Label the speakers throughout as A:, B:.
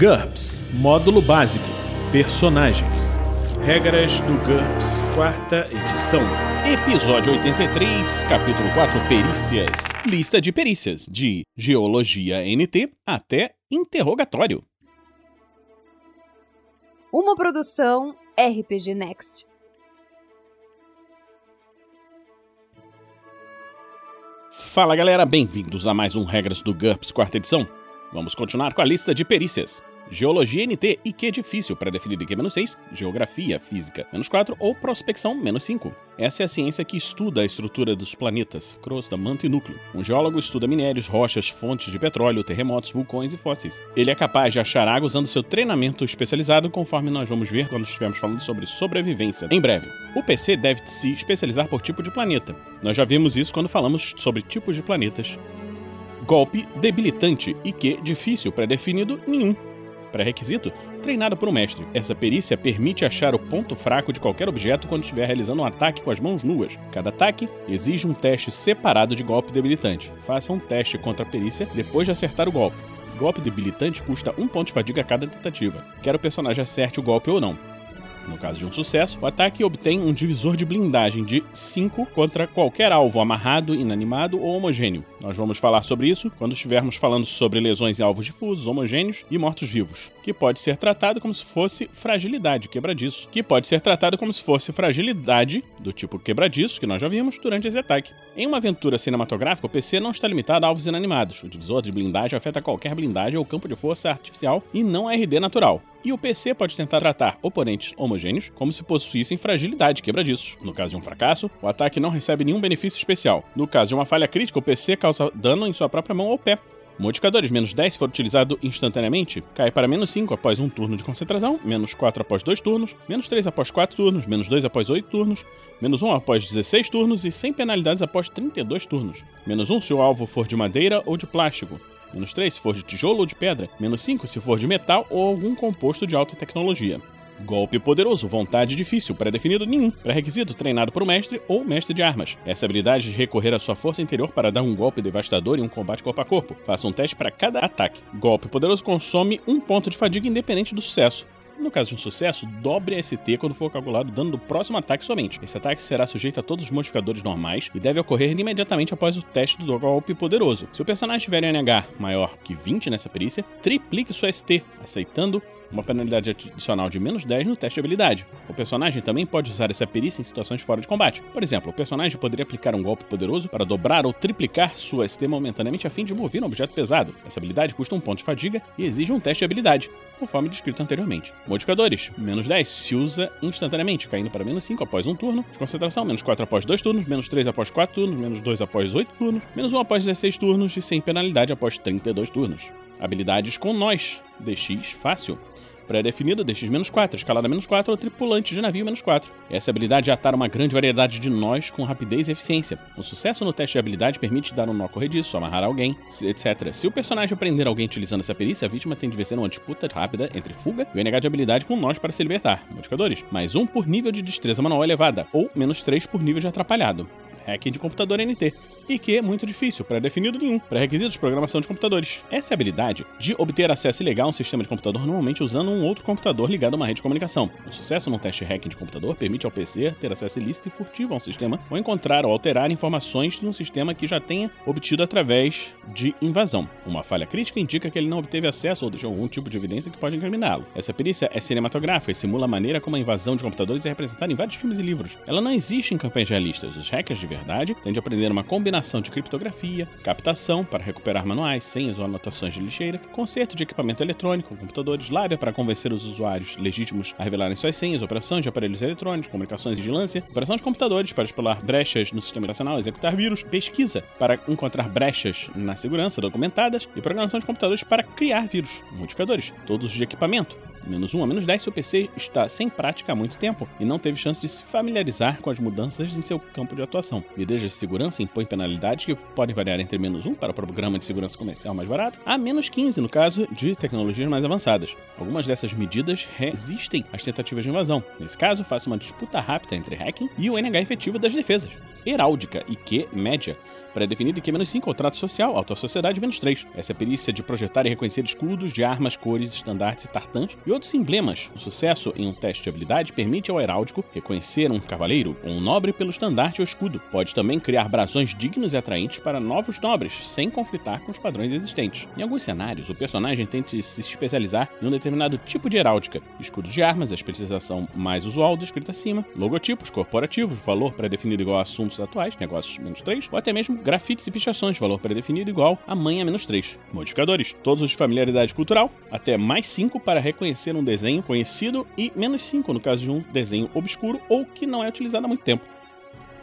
A: GURPS Módulo Básico Personagens Regras do GURPS, quarta edição.
B: Episódio 83, capítulo 4 Perícias. Lista de perícias, de Geologia NT até Interrogatório.
C: Uma produção RPG Next.
B: Fala galera, bem-vindos a mais um Regras do GURPS, quarta edição. Vamos continuar com a lista de perícias. Geologia NT e que difícil para definir IQ-6, Geografia Física menos 4 ou Prospecção menos 5. Essa é a ciência que estuda a estrutura dos planetas, crosta, manto e núcleo. Um geólogo estuda minérios, rochas, fontes de petróleo, terremotos, vulcões e fósseis. Ele é capaz de achar água usando seu treinamento especializado, conforme nós vamos ver quando estivermos falando sobre sobrevivência em breve. O PC deve se especializar por tipo de planeta. Nós já vimos isso quando falamos sobre tipos de planetas. Golpe debilitante e que difícil pré-definido nenhum. Pré-requisito: treinado por um mestre. Essa perícia permite achar o ponto fraco de qualquer objeto quando estiver realizando um ataque com as mãos nuas. Cada ataque exige um teste separado de golpe debilitante. Faça um teste contra a perícia depois de acertar o golpe. Golpe debilitante custa um ponto de fadiga a cada tentativa, quer o personagem acerte o golpe ou não. No caso de um sucesso, o ataque obtém um divisor de blindagem de 5 contra qualquer alvo amarrado, inanimado ou homogêneo. Nós vamos falar sobre isso quando estivermos falando sobre lesões em alvos difusos, homogêneos e mortos-vivos, que pode ser tratado como se fosse fragilidade, quebradiço, que pode ser tratado como se fosse fragilidade do tipo quebradiço, que nós já vimos durante esse ataque. Em uma aventura cinematográfica, o PC não está limitado a alvos inanimados. O divisor de blindagem afeta qualquer blindagem ou campo de força artificial e não a RD natural. E o PC pode tentar tratar oponentes homogêneos como se possuíssem fragilidade quebradiços. No caso de um fracasso, o ataque não recebe nenhum benefício especial. No caso de uma falha crítica, o PC causa dano em sua própria mão ou pé. Modificadores menos 10 se for utilizado instantaneamente, cai para menos 5 após um turno de concentração, menos 4 após 2 turnos, menos 3 após 4 turnos, menos 2 após 8 turnos, menos 1 após 16 turnos e sem penalidades após 32 turnos. Menos 1 se o alvo for de madeira ou de plástico. Menos 3 se for de tijolo ou de pedra. Menos 5 se for de metal ou algum composto de alta tecnologia. Golpe poderoso, vontade difícil, pré-definido nenhum. Pré-requisito treinado por um mestre ou mestre de armas. Essa habilidade de recorrer à sua força interior para dar um golpe devastador em um combate corpo a corpo. Faça um teste para cada ataque. Golpe poderoso consome um ponto de fadiga independente do sucesso. No caso de um sucesso, dobre a ST quando for calculado o dano do próximo ataque somente. Esse ataque será sujeito a todos os modificadores normais e deve ocorrer imediatamente após o teste do golpe poderoso. Se o personagem tiver um NH maior que 20 nessa perícia, triplique sua ST, aceitando uma penalidade adicional de menos 10 no teste de habilidade. O personagem também pode usar essa perícia em situações fora de combate. Por exemplo, o personagem poderia aplicar um golpe poderoso para dobrar ou triplicar sua ST momentaneamente a fim de mover um objeto pesado. Essa habilidade custa um ponto de fadiga e exige um teste de habilidade, conforme descrito anteriormente. Modificadores: menos 10 se usa instantaneamente, caindo para menos 5 após um turno de concentração, menos 4 após 2 turnos, menos 3 após 4 turnos, menos 2 após 8 turnos, menos 1 após 16 turnos e sem penalidade após 32 turnos. Habilidades com nós, DX fácil. Pré-definida, DX-4, escalada menos 4 ou tripulante de navio menos 4. Essa habilidade atar uma grande variedade de nós com rapidez e eficiência. O sucesso no teste de habilidade permite dar um nó corrediço, amarrar alguém, etc. Se o personagem prender alguém utilizando essa perícia, a vítima tem de vencer uma disputa rápida entre fuga e o NH de habilidade com nós para se libertar. Modificadores: mais um por nível de destreza manual elevada, ou menos 3 por nível de atrapalhado hacking de computador NT, e que é muito difícil, pré-definido nenhum, pré-requisitos de programação de computadores. Essa é a habilidade de obter acesso ilegal a um sistema de computador normalmente usando um outro computador ligado a uma rede de comunicação. O sucesso num teste hacking de computador permite ao PC ter acesso ilícito e furtivo a um sistema ou encontrar ou alterar informações de um sistema que já tenha obtido através de invasão. Uma falha crítica indica que ele não obteve acesso ou deixou algum tipo de evidência que pode incriminá-lo. Essa perícia é cinematográfica e simula a maneira como a invasão de computadores é representada em vários filmes e livros. Ela não existe em campanhas realistas. Os hackers de verdade têm de aprender uma combinação de criptografia, captação para recuperar manuais, senhas ou anotações de lixeira, conserto de equipamento eletrônico, computadores, lábia para convencer os usuários legítimos a revelarem suas senhas, operações de aparelhos eletrônicos, comunicações e vigilância, operação de computadores para explorar brechas no sistema operacional, executar vírus, pesquisa para encontrar brechas na segurança documentadas e programação de computadores para criar vírus, modificadores, todos de equipamento, menos 1 a menos 10 se o PC está sem prática há muito tempo e não teve chance de se familiarizar com as mudanças em seu campo de atuação. Medidas de segurança impõem penalidades que podem variar entre menos 1 para o programa de segurança comercial mais barato a menos 15 no caso de tecnologias mais avançadas. Algumas dessas medidas resistem às tentativas de invasão. Nesse caso, faça uma disputa rápida entre hacking e o NH efetivo das defesas. Heráldica e Q média pré-definido e Q-5 é o trato social, alta sociedade, menos 3. Essa é a perícia de projetar e reconhecer escudos de armas, cores, estandartes e tartãs outros emblemas. O sucesso em um teste de habilidade permite ao heráldico reconhecer um cavaleiro ou um nobre pelo estandarte ou escudo. Pode também criar brasões dignos e atraentes para novos nobres, sem conflitar com os padrões existentes. Em alguns cenários, o personagem tenta se especializar em um determinado tipo de heráldica. Escudos de armas, a especialização mais usual descrita acima, logotipos corporativos, valor pré-definido igual a assuntos atuais, negócios menos 3, ou até mesmo grafites e pichações, valor pré-definido igual a manha menos 3. Modificadores, todos os de familiaridade cultural, até mais 5 para reconhecer um desenho conhecido e menos 5 no caso de um desenho obscuro ou que não é utilizado há muito tempo.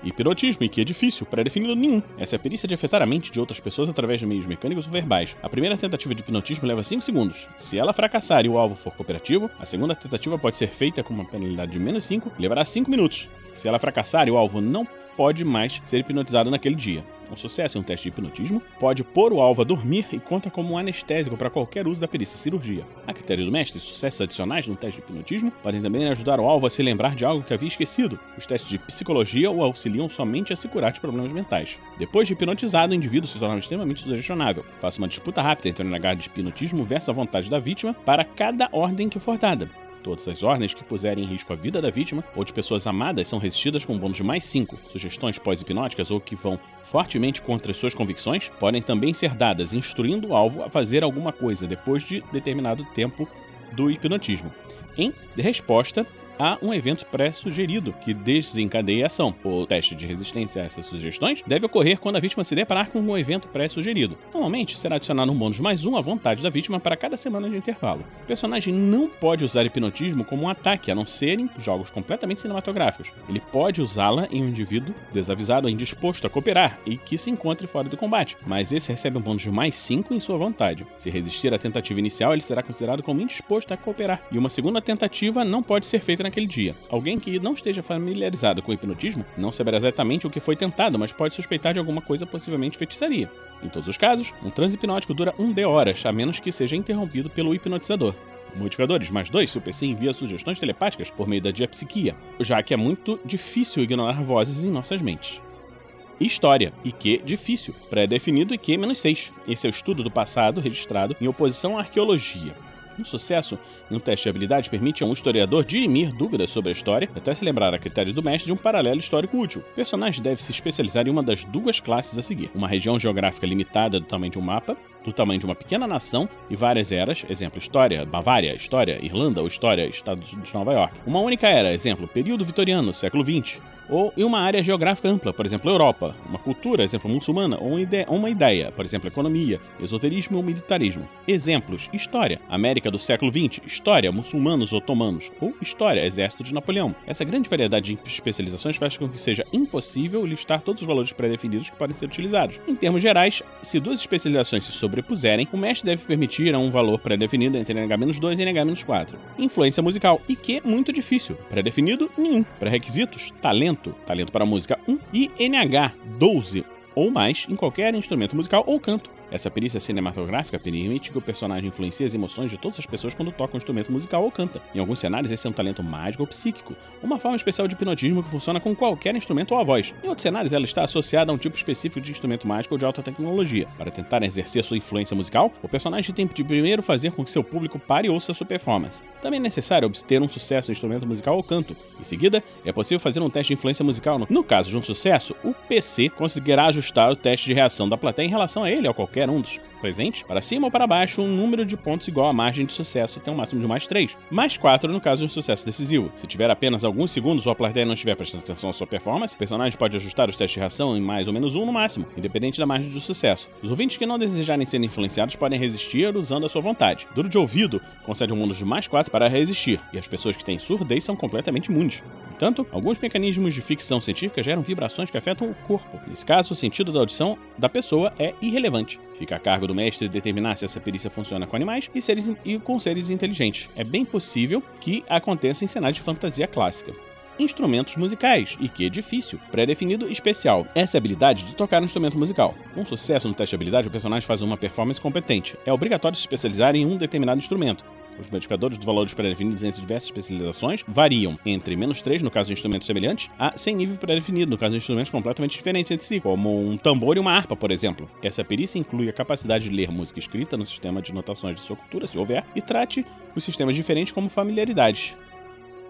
B: Hipnotismo, e que é difícil, pré-definido nenhum. Essa é a perícia de afetar a mente de outras pessoas através de meios mecânicos ou verbais. A primeira tentativa de hipnotismo leva 5 segundos. Se ela fracassar e o alvo for cooperativo, a segunda tentativa pode ser feita com uma penalidade de menos 5 e levará 5 minutos. Se ela fracassar e o alvo não pode mais ser hipnotizado naquele dia. Um sucesso em um teste de hipnotismo pode pôr o alvo a dormir e conta como um anestésico para qualquer uso da perícia cirurgia. A critério do mestre, sucessos adicionais no teste de hipnotismo podem também ajudar o alvo a se lembrar de algo que havia esquecido. Os testes de psicologia o auxiliam somente a se curar de problemas mentais. Depois de hipnotizado, o indivíduo se torna extremamente sugestionável. Faça uma disputa rápida entre o NH de hipnotismo versus a vontade da vítima para cada ordem que for dada. Todas as ordens que puserem em risco a vida da vítima ou de pessoas amadas são resistidas com um bônus de mais 5. Sugestões pós-hipnóticas ou que vão fortemente contra suas convicções podem também ser dadas, instruindo o alvo a fazer alguma coisa depois de determinado tempo do hipnotismo. Em resposta há um evento pré-sugerido que desencadeia a ação. O teste de resistência a essas sugestões deve ocorrer quando a vítima se deparar com um evento pré-sugerido. Normalmente será adicionado um bônus mais um à vontade da vítima para cada semana de intervalo. O personagem não pode usar hipnotismo como um ataque, a não ser em jogos completamente cinematográficos. Ele pode usá-la em um indivíduo desavisado indisposto a cooperar e que se encontre fora do combate, mas esse recebe um bônus de mais 5 em sua vontade. Se resistir à tentativa inicial, ele será considerado como indisposto a cooperar, e uma segunda tentativa não pode ser feita naquele dia. Alguém que não esteja familiarizado com o hipnotismo não saberá exatamente o que foi tentado, mas pode suspeitar de alguma coisa, possivelmente feitiçaria. Em todos os casos, um transe hipnótico dura 1 de horas, a menos que seja interrompido pelo hipnotizador. Modificadores mais dois se o PC envia sugestões telepáticas por meio da diapsiquia, já que é muito difícil ignorar vozes em nossas mentes. História, IQ difícil, pré-definido IQ-6. Esse é o estudo do passado registrado em oposição à arqueologia. Um sucesso um teste de habilidade permite a um historiador dirimir dúvidas sobre a história, até se lembrar a critério do mestre de um paralelo histórico útil. O personagem deve se especializar em uma das duas classes a seguir: uma região geográfica limitada do tamanho de um mapa, do tamanho de uma pequena nação e várias eras, exemplo, história, Bavária, história, Irlanda ou história, Estado de Nova York. Uma única era, exemplo, período vitoriano, século XX ou em uma área geográfica ampla, por exemplo, Europa, uma cultura, exemplo, muçulmana, ou uma ideia, por exemplo, economia, esoterismo ou militarismo. Exemplos: história, América do século XX, história, muçulmanos otomanos, ou história, exército de Napoleão. Essa grande variedade de especializações faz com que seja impossível listar todos os valores pré-definidos que podem ser utilizados. Em termos gerais, se duas especializações se sobrepuserem, o mestre deve permitir a um valor pré-definido entre NH-2 e NH-4. Influência musical, e que muito difícil. Pré-definido, nenhum. Pré-requisitos, talento talento, talento para música 1 e NH 12 ou mais em qualquer instrumento musical ou canto. Essa perícia cinematográfica permite que o personagem influencie as emoções de todas as pessoas quando toca um instrumento musical ou canta. Em alguns cenários, esse é um talento mágico ou psíquico, uma forma especial de hipnotismo que funciona com qualquer instrumento ou a voz. Em outros cenários, ela está associada a um tipo específico de instrumento mágico ou de alta tecnologia. Para tentar exercer sua influência musical, o personagem tem de primeiro fazer com que seu público pare e ouça sua performance. Também é necessário obter um sucesso em instrumento musical ou canto. Em seguida, é possível fazer um teste de influência musical. No caso de um sucesso, o PC conseguirá ajustar o teste de reação da plateia em relação a ele ou qualquer um dos presente, para cima ou para baixo, um número de pontos igual à margem de sucesso até um máximo de mais 3, mais 4 no caso de um sucesso decisivo. Se tiver apenas alguns segundos ou a plateia não estiver prestando atenção à sua performance, o personagem pode ajustar os testes de reação em mais ou menos um no máximo, independente da margem de sucesso. Os ouvintes que não desejarem ser influenciados podem resistir usando a sua vontade. Duro de ouvido concede um bônus de mais 4 para resistir, e as pessoas que têm surdez são completamente imunes. Entanto, alguns mecanismos de ficção científica geram vibrações que afetam o corpo. Nesse caso, o sentido da audição da pessoa é irrelevante. Fica a cargo do mestre determinar se essa perícia funciona com animais e, seres, e com seres inteligentes. É bem possível que aconteça em cenários de fantasia clássica instrumentos musicais, e que é difícil, pré-definido especial. Essa é a habilidade de tocar um instrumento musical. Com sucesso no teste de habilidade, o personagem faz uma performance competente. É obrigatório se especializar em um determinado instrumento. Os modificadores dos valores pré-definidos entre diversas especializações variam entre menos 3 no caso de instrumentos semelhantes a sem nível pré-definido no caso de instrumentos completamente diferentes entre si, como um tambor e uma harpa, por exemplo. Essa perícia inclui a capacidade de ler música escrita no sistema de notações de sua cultura, se houver, e trate os sistemas diferentes como familiaridades.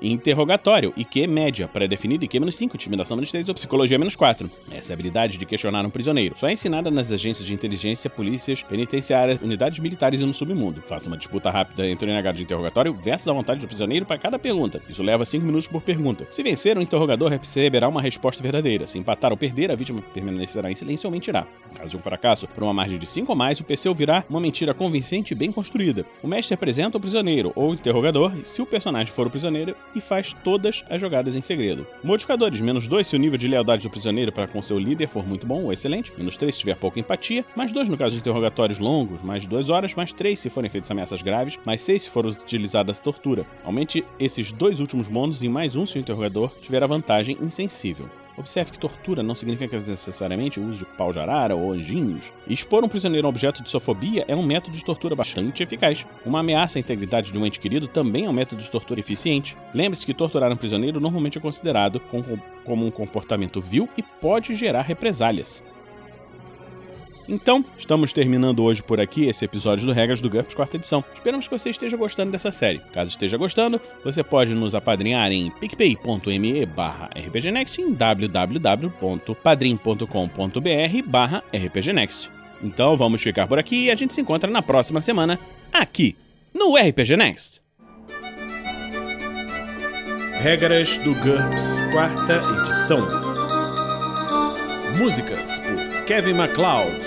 B: Interrogatório, IQ média, pré-definido IQ menos 5, intimidação menos 3 ou psicologia menos 4. Essa é habilidade de questionar um prisioneiro. Só é ensinada nas agências de inteligência, polícias, penitenciárias, unidades militares e no submundo. Faça uma disputa rápida entre o negado de interrogatório versus a vontade do prisioneiro para cada pergunta. Isso leva 5 minutos por pergunta. Se vencer, o interrogador receberá uma resposta verdadeira. Se empatar ou perder, a vítima permanecerá em silêncio ou mentirá. No caso de um fracasso, por uma margem de 5 ou mais, o PC ouvirá uma mentira convincente e bem construída. O mestre apresenta o prisioneiro ou o interrogador, e se o personagem for o prisioneiro, e faz todas as jogadas em segredo. Modificadores: menos 2 se o nível de lealdade do prisioneiro para com seu líder for muito bom ou excelente, menos 3 se tiver pouca empatia, mais 2 no caso de interrogatórios longos, mais 2 horas, mais 3 se forem feitas ameaças graves, mais 6 se for utilizada a tortura. Aumente esses dois últimos bônus em mais um se o interrogador tiver a vantagem insensível. Observe que tortura não significa necessariamente o uso de pau de arara ou anjinhos. Expor um prisioneiro a objeto de sua fobia é um método de tortura bastante eficaz. Uma ameaça à integridade de um ente querido também é um método de tortura eficiente. Lembre-se que torturar um prisioneiro normalmente é considerado como um comportamento vil e pode gerar represálias. Então, estamos terminando hoje por aqui esse episódio do Regras do GURPS quarta edição. Esperamos que você esteja gostando dessa série. Caso esteja gostando, você pode nos apadrinhar em picpay.me barra rpgnext em www.padrim.com.br barra rpgnext. Então vamos ficar por aqui e a gente se encontra na próxima semana, aqui, no RPG Next.
A: Regras do GURPS quarta edição. Músicas por Kevin MacLeod